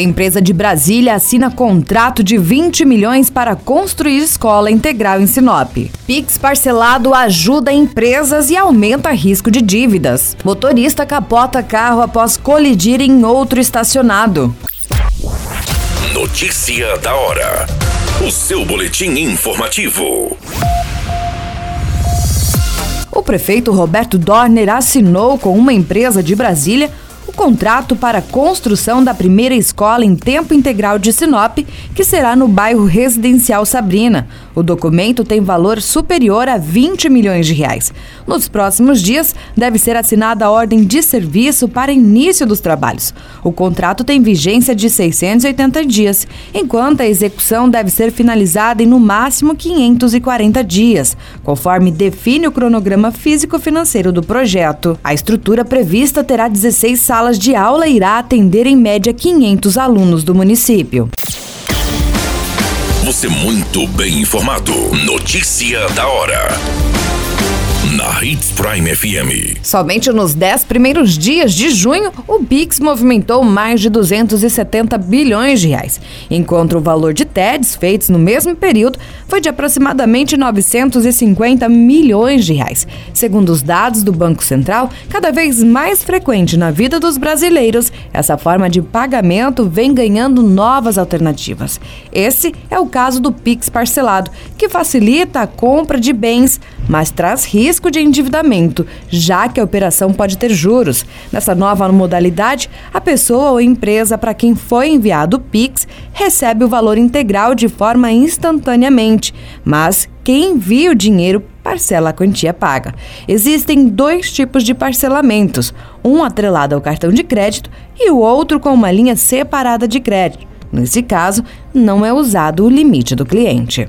Empresa de Brasília assina contrato de 20 milhões para construir escola integral em Sinop. Pix parcelado ajuda empresas e aumenta risco de dívidas. Motorista capota carro após colidir em outro estacionado. Notícia da hora. O seu boletim informativo. O prefeito Roberto Dorner assinou com uma empresa de Brasília contrato para a construção da primeira escola em tempo integral de Sinop, que será no bairro residencial Sabrina. O documento tem valor superior a 20 milhões de reais. Nos próximos dias, deve ser assinada a ordem de serviço para início dos trabalhos. O contrato tem vigência de 680 dias, enquanto a execução deve ser finalizada em no máximo 540 dias, conforme define o cronograma físico-financeiro do projeto. A estrutura prevista terá 16 salas salas de aula irá atender em média 500 alunos do município. Você muito bem informado. Notícia da hora na Hits Prime FM. Somente nos 10 primeiros dias de junho, o Pix movimentou mais de 270 bilhões de reais, enquanto o valor de TEDs feitos no mesmo período foi de aproximadamente 950 milhões de reais. Segundo os dados do Banco Central, cada vez mais frequente na vida dos brasileiros, essa forma de pagamento vem ganhando novas alternativas. Esse é o caso do Pix parcelado, que facilita a compra de bens, mas traz risco de endividamento, já que a operação pode ter juros. Nessa nova modalidade, a pessoa ou empresa para quem foi enviado o Pix recebe o valor integral de forma instantaneamente, mas quem envia o dinheiro parcela a quantia paga. Existem dois tipos de parcelamentos, um atrelado ao cartão de crédito e o outro com uma linha separada de crédito. Nesse caso, não é usado o limite do cliente.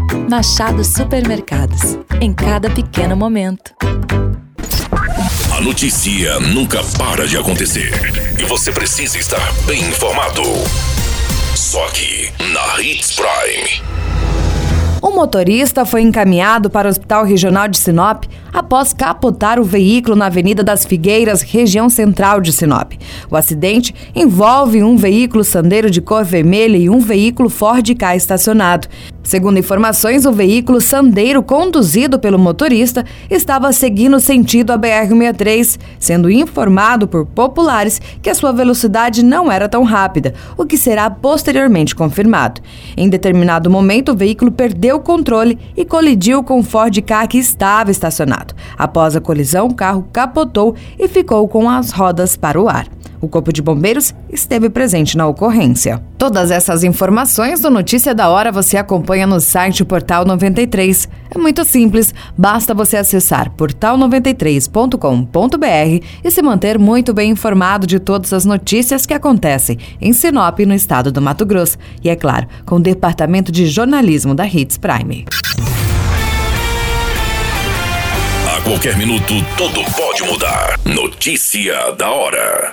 Machado Supermercados. Em cada pequeno momento. A notícia nunca para de acontecer. E você precisa estar bem informado. Só aqui, na Hits Prime. O motorista foi encaminhado para o Hospital Regional de Sinop após capotar o veículo na Avenida das Figueiras, região central de Sinop. O acidente envolve um veículo sandeiro de cor vermelha e um veículo Ford Ka estacionado. Segundo informações, o veículo sandeiro conduzido pelo motorista estava seguindo sentido a BR-63, sendo informado por populares que a sua velocidade não era tão rápida, o que será posteriormente confirmado. Em determinado momento, o veículo perdeu o controle e colidiu com o Ford Ka que estava estacionado. Após a colisão, o carro capotou e ficou com as rodas para o ar. O Corpo de Bombeiros esteve presente na ocorrência. Todas essas informações do Notícia da Hora você acompanha no site Portal 93. É muito simples, basta você acessar portal93.com.br e se manter muito bem informado de todas as notícias que acontecem em Sinop, no estado do Mato Grosso. E é claro, com o departamento de jornalismo da Hits Prime. A qualquer minuto, tudo pode mudar. Notícia da hora.